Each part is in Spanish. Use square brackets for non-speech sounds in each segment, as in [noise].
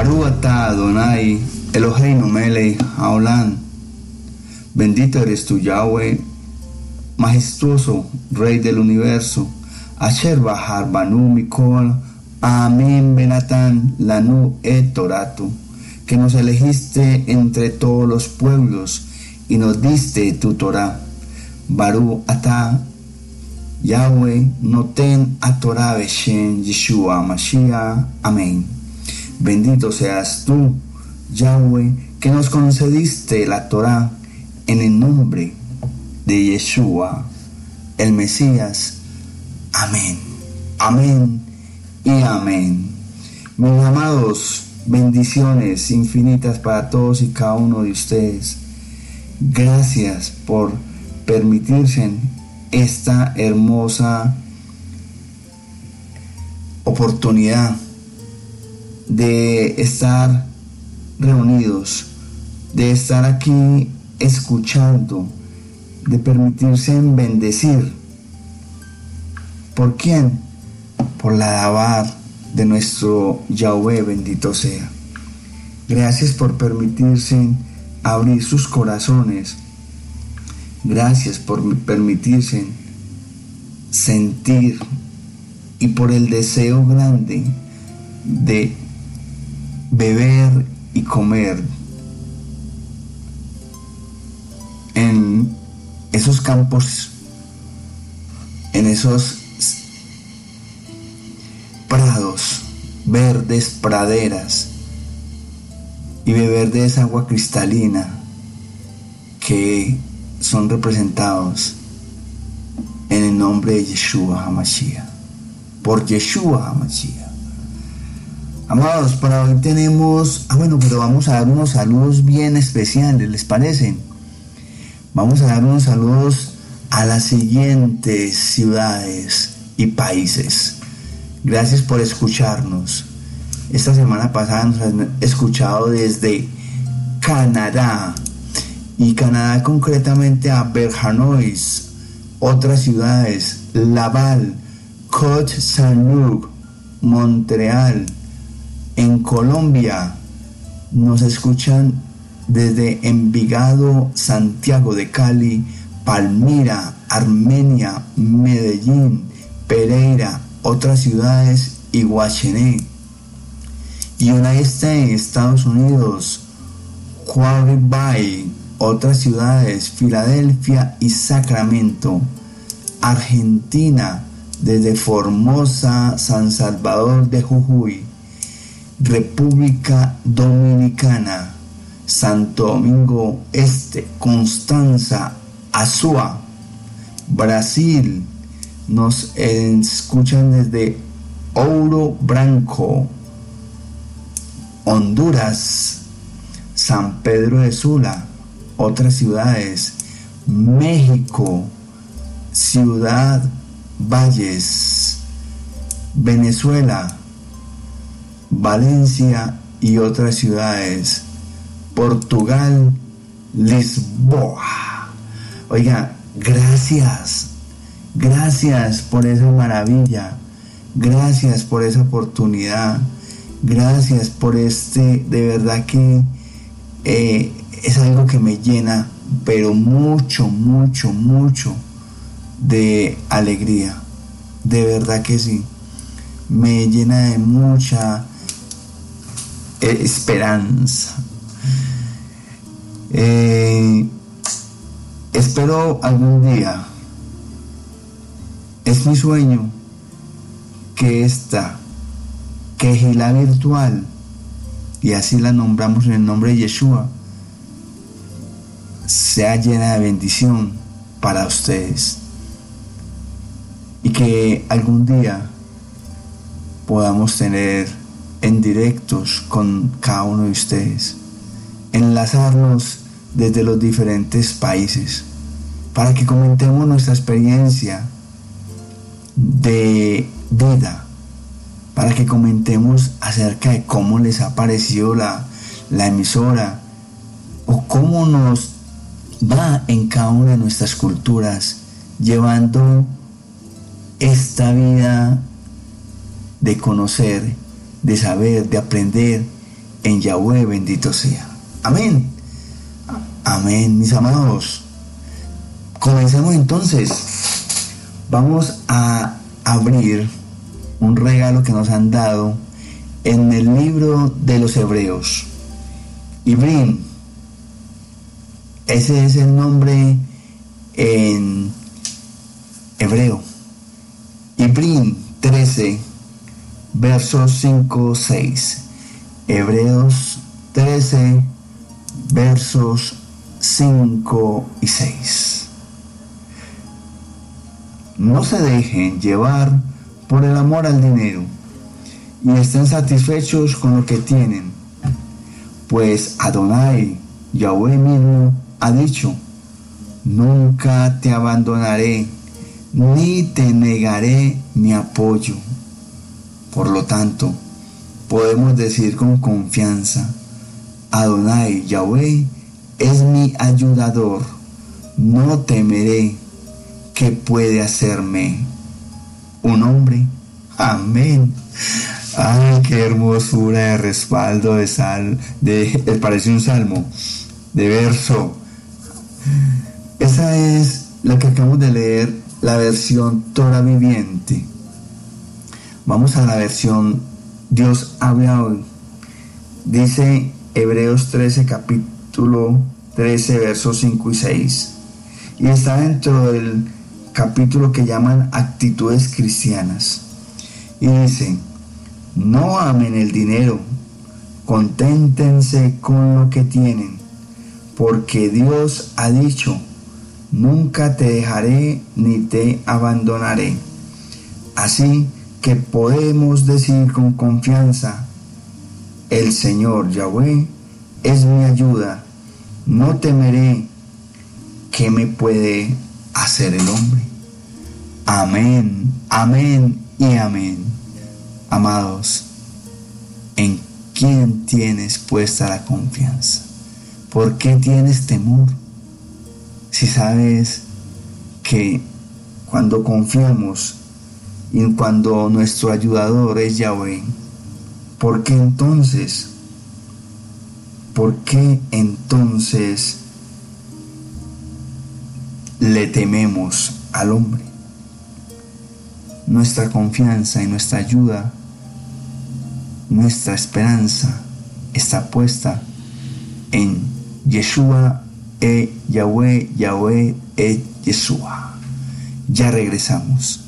Baru ata Adonai, Eloheinu melech haolam. Bendito eres tu Yahweh, majestuoso Rey del universo. Asher Bahar Banu Mikol, Amén Benatán, Lanu et Toratu, que nos elegiste entre todos los pueblos y nos diste tu Torah. Baru ata Yahweh noten a Torah Beshen Yeshua Mashiach. Amén. Bendito seas tú, Yahweh, que nos concediste la Torah en el nombre de Yeshua, el Mesías. Amén. Amén y amén. Mis amados, bendiciones infinitas para todos y cada uno de ustedes. Gracias por permitirse esta hermosa oportunidad de estar reunidos, de estar aquí escuchando, de permitirse bendecir. ¿Por quién? Por la dabar de nuestro Yahweh bendito sea. Gracias por permitirse abrir sus corazones. Gracias por permitirse sentir y por el deseo grande de beber y comer en esos campos, en esos prados, verdes praderas, y beber de esa agua cristalina que son representados en el nombre de Yeshua HaMashiach, por Yeshua HaMashiach. Amados, para hoy tenemos, ah bueno, pero vamos a dar unos saludos bien especiales, ¿les parece? Vamos a dar unos saludos a las siguientes ciudades y países. Gracias por escucharnos. Esta semana pasada nos han escuchado desde Canadá y Canadá concretamente a Berhanois, otras ciudades, Laval, Côte Saint-Luc, Montreal, en Colombia nos escuchan desde Envigado, Santiago de Cali, Palmira, Armenia, Medellín, Pereira, otras ciudades y Guachené. Y una está en Estados Unidos, Quarry Bay, otras ciudades, Filadelfia y Sacramento. Argentina, desde Formosa, San Salvador de Jujuy. República Dominicana, Santo Domingo Este, Constanza, Azua, Brasil, nos escuchan desde Ouro Branco, Honduras, San Pedro de Sula, otras ciudades, México, Ciudad Valles, Venezuela, Valencia y otras ciudades, Portugal, Lisboa. Oiga, gracias, gracias por esa maravilla, gracias por esa oportunidad, gracias por este, de verdad que eh, es algo que me llena, pero mucho, mucho, mucho de alegría, de verdad que sí, me llena de mucha esperanza. Eh, espero algún día, es mi sueño que esta la virtual, y así la nombramos en el nombre de Yeshua, sea llena de bendición para ustedes. Y que algún día podamos tener en directos con cada uno de ustedes, enlazarnos desde los diferentes países, para que comentemos nuestra experiencia de vida, para que comentemos acerca de cómo les ha parecido la, la emisora o cómo nos va en cada una de nuestras culturas llevando esta vida de conocer de saber, de aprender en Yahweh bendito sea. Amén. Amén, mis amados. Comencemos entonces. Vamos a abrir un regalo que nos han dado en el libro de los Hebreos. Ibrim, ese es el nombre en hebreo. Ibrim 13, versos 5, 6. Hebreos 13, versos 5 y 6. No se dejen llevar por el amor al dinero y estén satisfechos con lo que tienen, pues Adonai, Yahweh mismo, ha dicho, nunca te abandonaré, ni te negaré mi apoyo. Por lo tanto, podemos decir con confianza, Adonai, Yahweh, es mi ayudador, no temeré que puede hacerme un hombre. Amén. Ay, qué hermosura de respaldo de sal, de, parece un salmo, de verso. Esa es la que acabamos de leer, la versión Torah viviente. Vamos a la versión Dios habla hoy. Dice Hebreos 13, capítulo 13, versos 5 y 6. Y está dentro del capítulo que llaman actitudes cristianas. Y dice, no amen el dinero, conténtense con lo que tienen, porque Dios ha dicho, nunca te dejaré ni te abandonaré. Así que podemos decir con confianza, el Señor Yahweh es mi ayuda, no temeré que me puede hacer el hombre. Amén, amén y amén. Amados, ¿en quién tienes puesta la confianza? ¿Por qué tienes temor? Si sabes que cuando confiamos y cuando nuestro ayudador es Yahweh, ¿por qué entonces? ¿Por qué entonces le tememos al hombre? Nuestra confianza y nuestra ayuda nuestra esperanza está puesta en Yeshua e Yahweh, Yahweh e Yeshua. Ya regresamos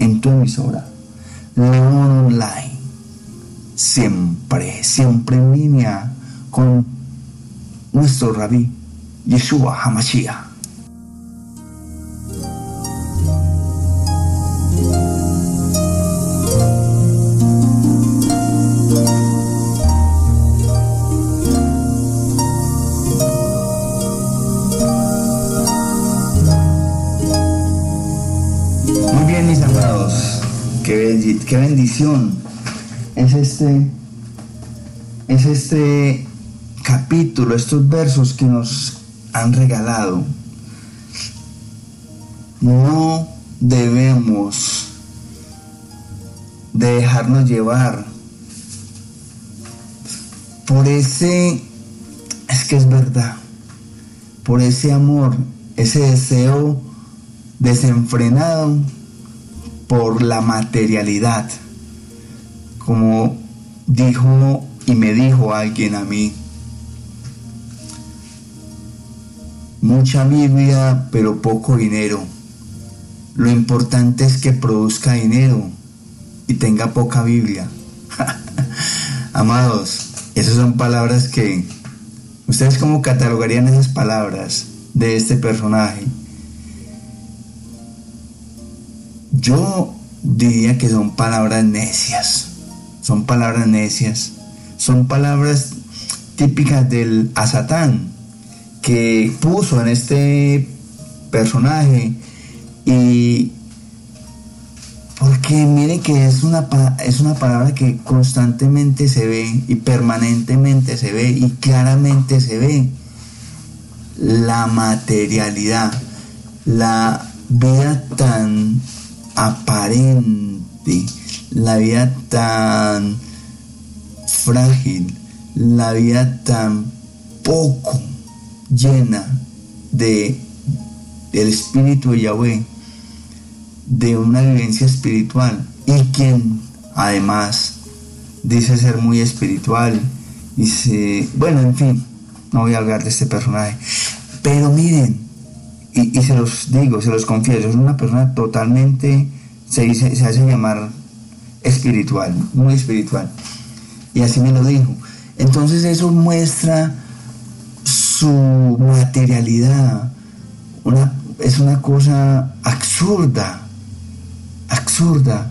en tu emisora, León Online. Siempre, siempre en línea con nuestro rabí, Yeshua Hamashiach. Qué bendición es este, es este capítulo, estos versos que nos han regalado. No debemos de dejarnos llevar por ese, es que es verdad, por ese amor, ese deseo desenfrenado por la materialidad. Como dijo y me dijo alguien a mí, mucha Biblia pero poco dinero. Lo importante es que produzca dinero y tenga poca Biblia. [laughs] Amados, esas son palabras que... ¿Ustedes cómo catalogarían esas palabras de este personaje? Yo diría que son palabras necias, son palabras necias, son palabras típicas del Azatán que puso en este personaje y porque mire que es una, es una palabra que constantemente se ve y permanentemente se ve y claramente se ve. La materialidad, la vida tan aparente, la vida tan frágil, la vida tan poco llena de del espíritu de Yahweh, de una vivencia espiritual y quien además dice ser muy espiritual y se, bueno, en fin, no voy a hablar de este personaje, pero miren, y, se los digo, se los confieso, es una persona totalmente, se, dice, se hace llamar espiritual, muy espiritual, y así me lo dijo. Entonces eso muestra su materialidad, una, es una cosa absurda, absurda,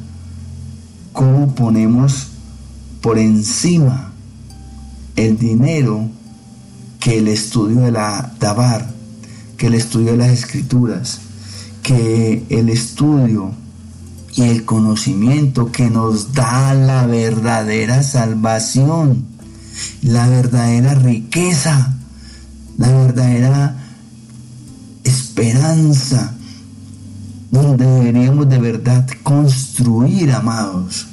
cómo ponemos por encima el dinero que el estudio de la Dabar, que el estudio de las escrituras, que el estudio y el conocimiento que nos da la verdadera salvación, la verdadera riqueza, la verdadera esperanza, donde deberíamos de verdad construir, amados.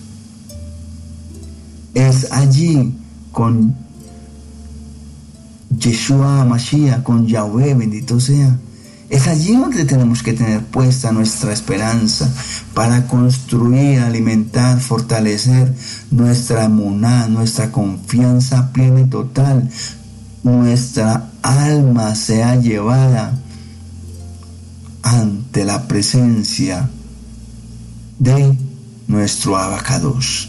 Es allí con Yeshua Mashiach, con Yahweh, bendito sea. Es allí donde tenemos que tener puesta nuestra esperanza para construir, alimentar, fortalecer nuestra moná, nuestra confianza plena y total. Nuestra alma sea llevada ante la presencia de nuestro abacados,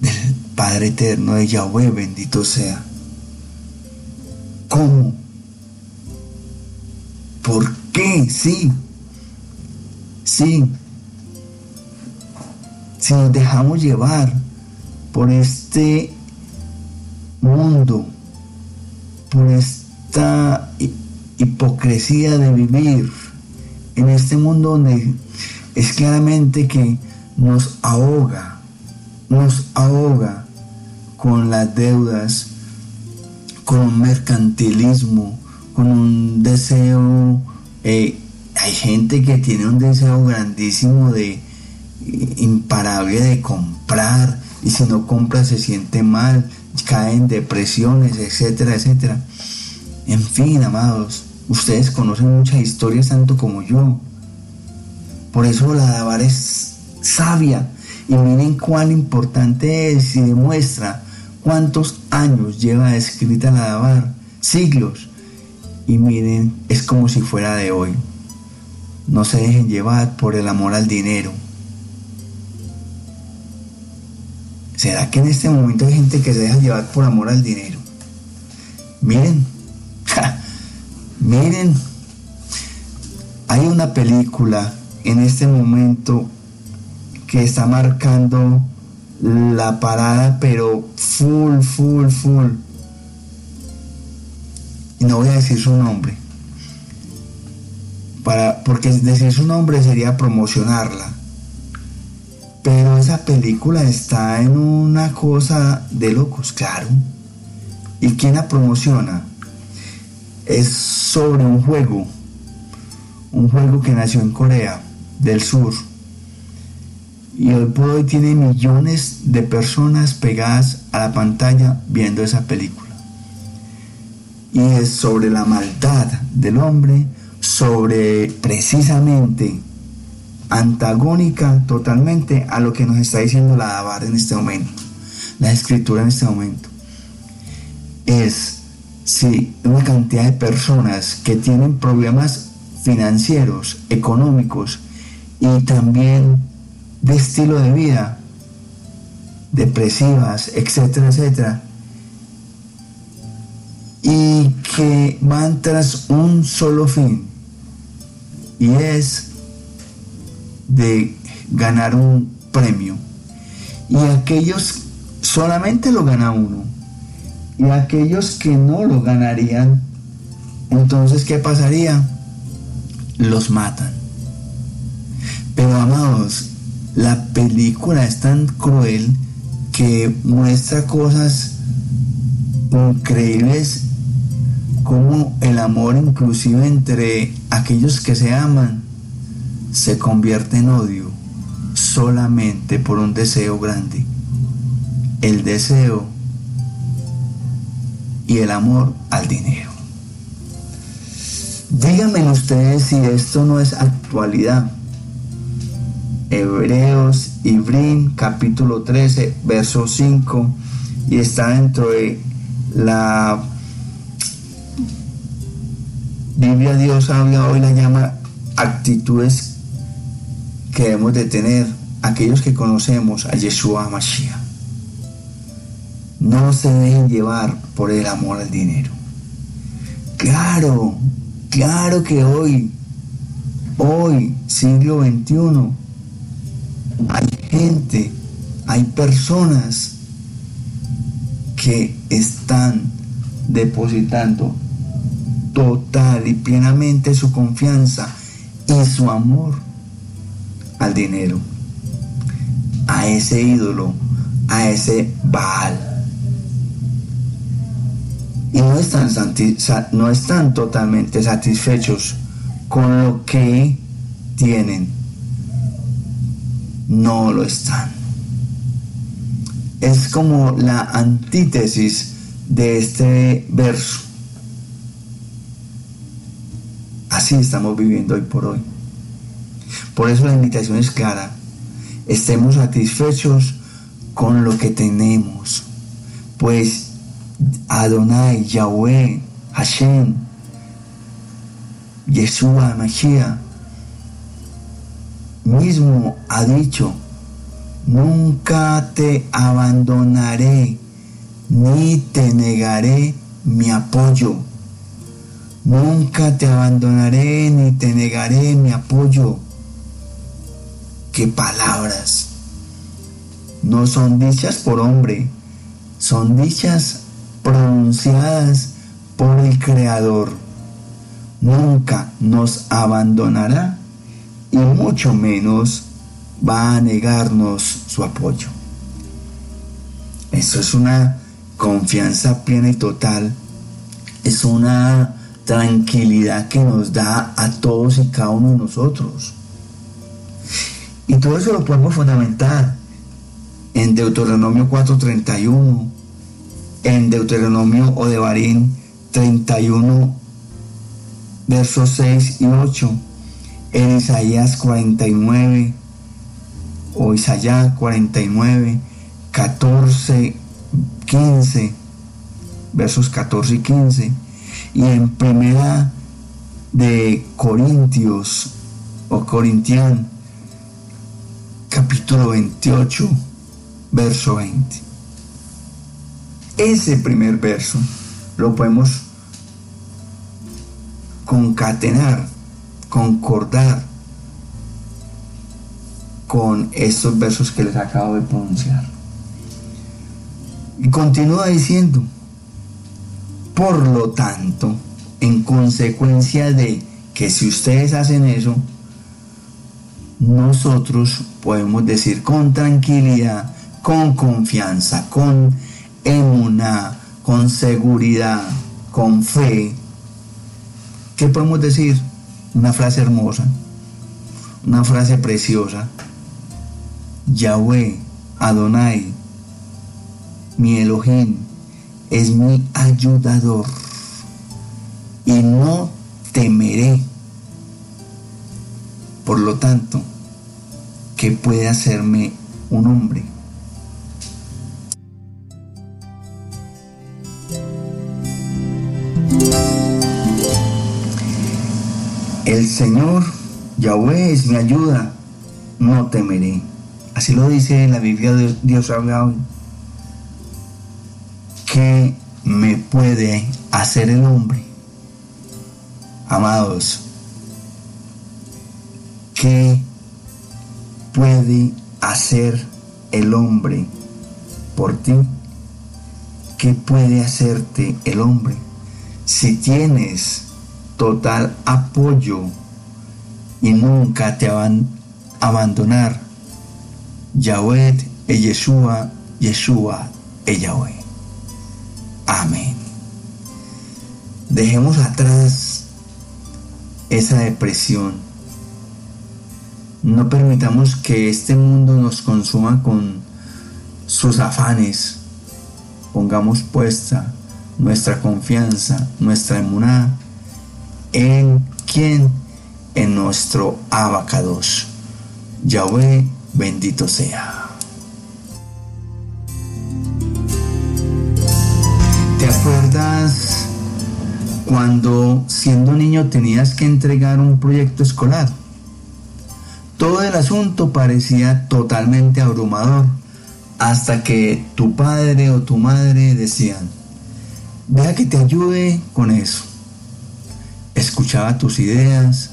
del Padre Eterno de Yahweh, bendito sea. ¿Cómo? ¿Por qué? Sí. Sí. Si nos dejamos llevar por este mundo, por esta hipocresía de vivir, en este mundo donde es claramente que nos ahoga, nos ahoga con las deudas, con un mercantilismo, con un deseo, eh, hay gente que tiene un deseo grandísimo de eh, imparable de comprar y si no compra se siente mal, cae en depresiones, etcétera, etcétera. En fin, amados, Ustedes conocen muchas historias tanto como yo. Por eso la Dabar es sabia. Y miren cuán importante es y demuestra cuántos años lleva escrita la Dabar. Siglos. Y miren, es como si fuera de hoy. No se dejen llevar por el amor al dinero. ¿Será que en este momento hay gente que se deja llevar por amor al dinero? Miren, [laughs] Miren, hay una película en este momento que está marcando la parada, pero full, full, full. Y no voy a decir su nombre. Para, porque decir su nombre sería promocionarla. Pero esa película está en una cosa de locos, claro. ¿Y quién la promociona? es sobre un juego, un juego que nació en Corea del Sur y hoy por tiene millones de personas pegadas a la pantalla viendo esa película. Y es sobre la maldad del hombre, sobre precisamente antagónica totalmente a lo que nos está diciendo la Dabar en este momento, la escritura en este momento. Es si una cantidad de personas que tienen problemas financieros, económicos y también de estilo de vida, depresivas, etcétera, etcétera, y que van tras un solo fin, y es de ganar un premio. Y aquellos solamente lo gana uno y aquellos que no lo ganarían, entonces ¿qué pasaría? Los matan. Pero amados, la película es tan cruel que muestra cosas increíbles como el amor inclusive entre aquellos que se aman se convierte en odio solamente por un deseo grande. El deseo y el amor al dinero. Díganme ustedes si esto no es actualidad. Hebreos, Ibrín, capítulo 13, verso 5, y está dentro de la Biblia Dios habla hoy la llama actitudes que debemos de tener aquellos que conocemos a Yeshua Mashiach. No se dejen llevar por el amor al dinero. Claro, claro que hoy, hoy, siglo XXI, hay gente, hay personas que están depositando total y plenamente su confianza y su amor al dinero, a ese ídolo, a ese Baal. Y no están, no están totalmente satisfechos con lo que tienen. No lo están. Es como la antítesis de este verso. Así estamos viviendo hoy por hoy. Por eso la invitación es clara. Estemos satisfechos con lo que tenemos. Pues Adonai, Yahweh, Hashem, Yeshua, Mashiach, mismo ha dicho, nunca te abandonaré, ni te negaré mi apoyo. Nunca te abandonaré, ni te negaré mi apoyo. ¿Qué palabras? No son dichas por hombre, son dichas pronunciadas por el Creador. Nunca nos abandonará y mucho menos va a negarnos su apoyo. Eso es una confianza plena y total. Es una tranquilidad que nos da a todos y cada uno de nosotros. Y todo eso lo podemos fundamentar en Deuteronomio 4:31, en Deuteronomio o de Barín 31, versos 6 y 8, en Isaías 49, o Isaías 49, 14, 15, versos 14 y 15, y en primera de Corintios o Corintian, capítulo 28, verso 20 ese primer verso lo podemos concatenar, concordar con estos versos que les acabo de pronunciar. Y continúa diciendo, por lo tanto, en consecuencia de que si ustedes hacen eso, nosotros podemos decir con tranquilidad, con confianza, con una con seguridad, con fe. ¿Qué podemos decir? Una frase hermosa, una frase preciosa. Yahweh, Adonai, mi Elohim, es mi ayudador y no temeré. Por lo tanto, ¿qué puede hacerme un hombre? El Señor, Yahweh, es mi ayuda, no temeré. Así lo dice la Biblia de Dios habla hoy. ¿Qué me puede hacer el hombre? Amados, ¿qué puede hacer el hombre por ti? ¿Qué puede hacerte el hombre? Si tienes total apoyo y nunca te van abandonar. Yahweh e Yeshua, Yeshua e Yahweh. Amén. Dejemos atrás esa depresión. No permitamos que este mundo nos consuma con sus afanes. Pongamos puesta nuestra confianza, nuestra emuná en quién, en nuestro abacados. Yahweh bendito sea. ¿Te acuerdas cuando siendo niño tenías que entregar un proyecto escolar? Todo el asunto parecía totalmente abrumador hasta que tu padre o tu madre decían, deja que te ayude con eso. Escuchaba tus ideas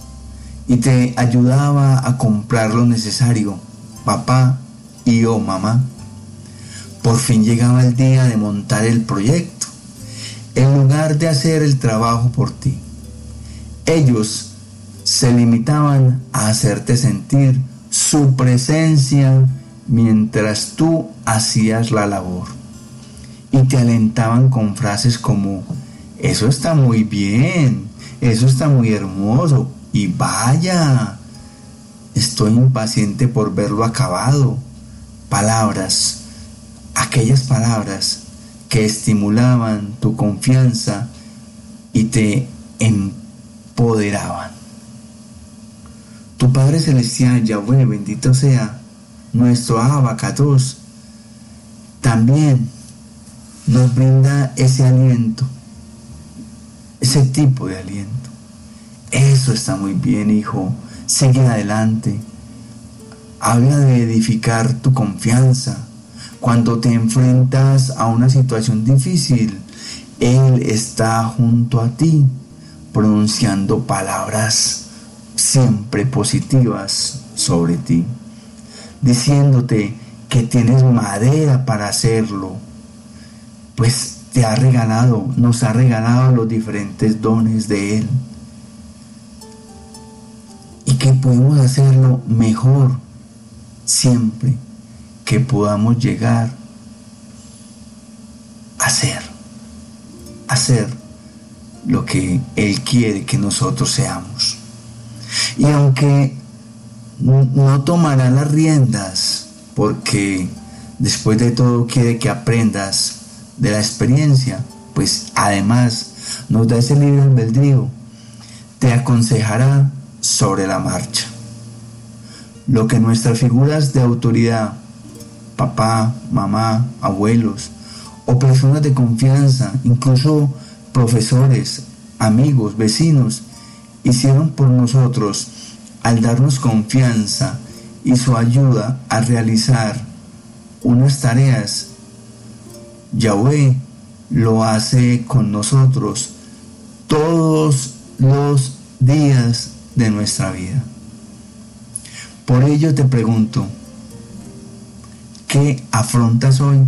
y te ayudaba a comprar lo necesario, papá y yo, mamá. Por fin llegaba el día de montar el proyecto, en lugar de hacer el trabajo por ti. Ellos se limitaban a hacerte sentir su presencia mientras tú hacías la labor. Y te alentaban con frases como, eso está muy bien, eso está muy hermoso, y vaya, estoy impaciente por verlo acabado. Palabras, aquellas palabras que estimulaban tu confianza y te empoderaban. Tu Padre Celestial, Yahweh, bendito sea, nuestro abacatos, también nos brinda ese aliento, ese tipo de aliento. Eso está muy bien, hijo. Sigue adelante. Habla de edificar tu confianza. Cuando te enfrentas a una situación difícil, Él está junto a ti, pronunciando palabras siempre positivas sobre ti diciéndote que tienes madera para hacerlo, pues te ha regalado, nos ha regalado los diferentes dones de Él. Y que podemos hacerlo mejor siempre que podamos llegar a ser, a ser lo que Él quiere que nosotros seamos. Y aunque no tomará las riendas porque después de todo quiere que aprendas de la experiencia, pues además nos da ese libre albedrío, te aconsejará sobre la marcha. Lo que nuestras figuras de autoridad, papá, mamá, abuelos o personas de confianza, incluso profesores, amigos, vecinos, hicieron por nosotros, al darnos confianza y su ayuda a realizar unas tareas, Yahweh lo hace con nosotros todos los días de nuestra vida. Por ello te pregunto, ¿qué afrontas hoy?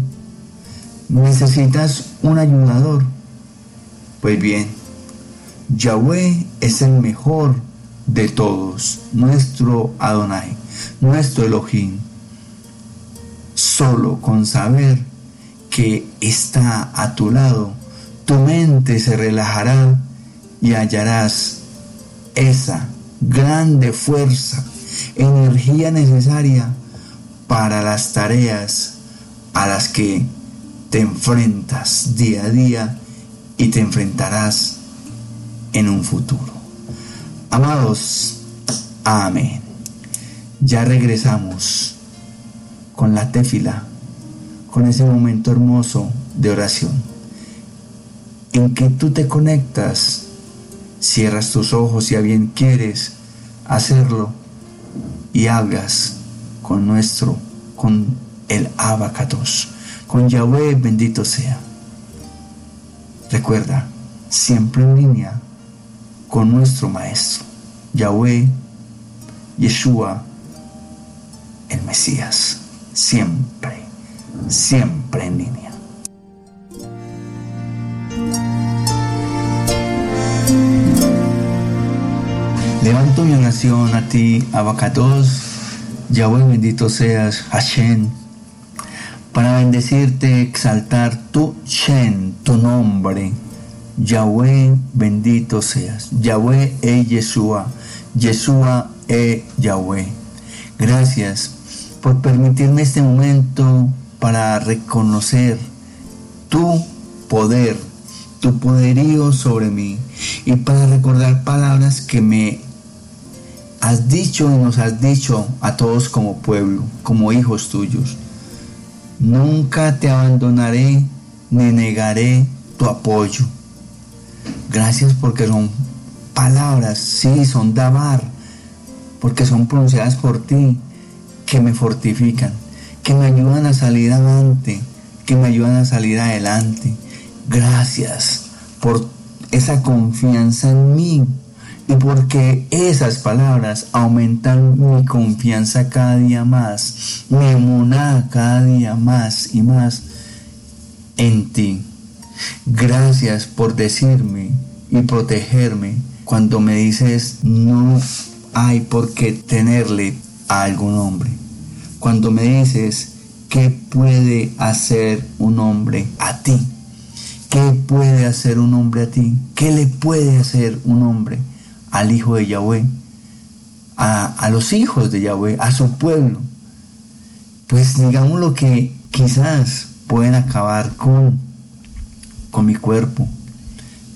¿Necesitas un ayudador? Pues bien, Yahweh es el mejor de todos, nuestro Adonai, nuestro Elohim. Solo con saber que está a tu lado, tu mente se relajará y hallarás esa grande fuerza, energía necesaria para las tareas a las que te enfrentas día a día y te enfrentarás en un futuro. Amados, amén. Ya regresamos con la tefila, con ese momento hermoso de oración, en que tú te conectas, cierras tus ojos si a bien quieres hacerlo y hagas con nuestro, con el abacatos, con Yahweh bendito sea. Recuerda, siempre en línea con nuestro Maestro, Yahweh, Yeshua, el Mesías, siempre, siempre en línea. Levanto mi oración a ti, Abacados, Yahweh bendito seas, Hashem, para bendecirte, exaltar tu Shen, tu nombre, Yahweh bendito seas. Yahweh e Yeshua. Yeshua e Yahweh. Gracias por permitirme este momento para reconocer tu poder, tu poderío sobre mí y para recordar palabras que me has dicho y nos has dicho a todos como pueblo, como hijos tuyos. Nunca te abandonaré ni negaré tu apoyo. Gracias porque son palabras, sí, son dabar, porque son pronunciadas por ti, que me fortifican, que me ayudan a salir adelante, que me ayudan a salir adelante. Gracias por esa confianza en mí y porque esas palabras aumentan mi confianza cada día más, mi emuná cada día más y más en ti. Gracias por decirme y protegerme cuando me dices no hay por qué tenerle a algún hombre. Cuando me dices qué puede hacer un hombre a ti. ¿Qué puede hacer un hombre a ti? ¿Qué le puede hacer un hombre al hijo de Yahweh? A, a los hijos de Yahweh, a su pueblo. Pues digamos lo que quizás pueden acabar con con mi cuerpo,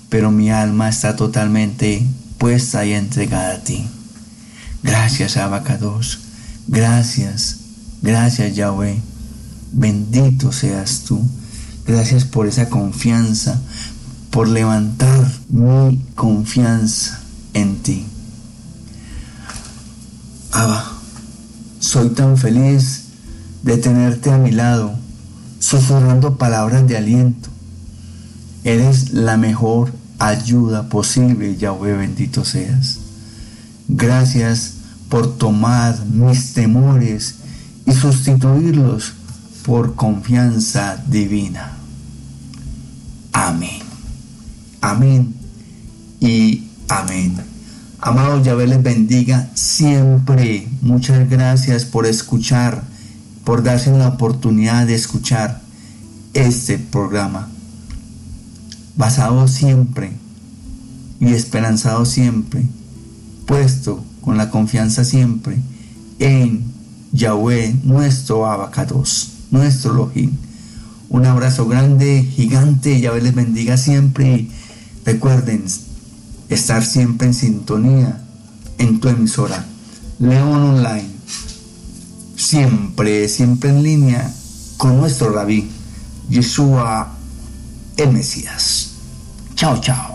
pero mi alma está totalmente puesta y entregada a ti. Gracias, Abacados. Gracias, gracias, Yahweh. Bendito seas tú. Gracias por esa confianza, por levantar mi confianza en ti. Abba, soy tan feliz de tenerte a mi lado, susurrando palabras de aliento Eres la mejor ayuda posible, Yahweh bendito seas. Gracias por tomar mis temores y sustituirlos por confianza divina. Amén. Amén y amén. Amado Yahweh les bendiga siempre. Muchas gracias por escuchar, por darse la oportunidad de escuchar este programa basado siempre y esperanzado siempre, puesto con la confianza siempre en Yahweh, nuestro abacados, nuestro Elohim. Un abrazo grande, gigante, Yahweh les bendiga siempre recuerden estar siempre en sintonía en tu emisora, León Online, siempre, siempre en línea con nuestro rabí, Yeshua el Mesías. Chao, chao.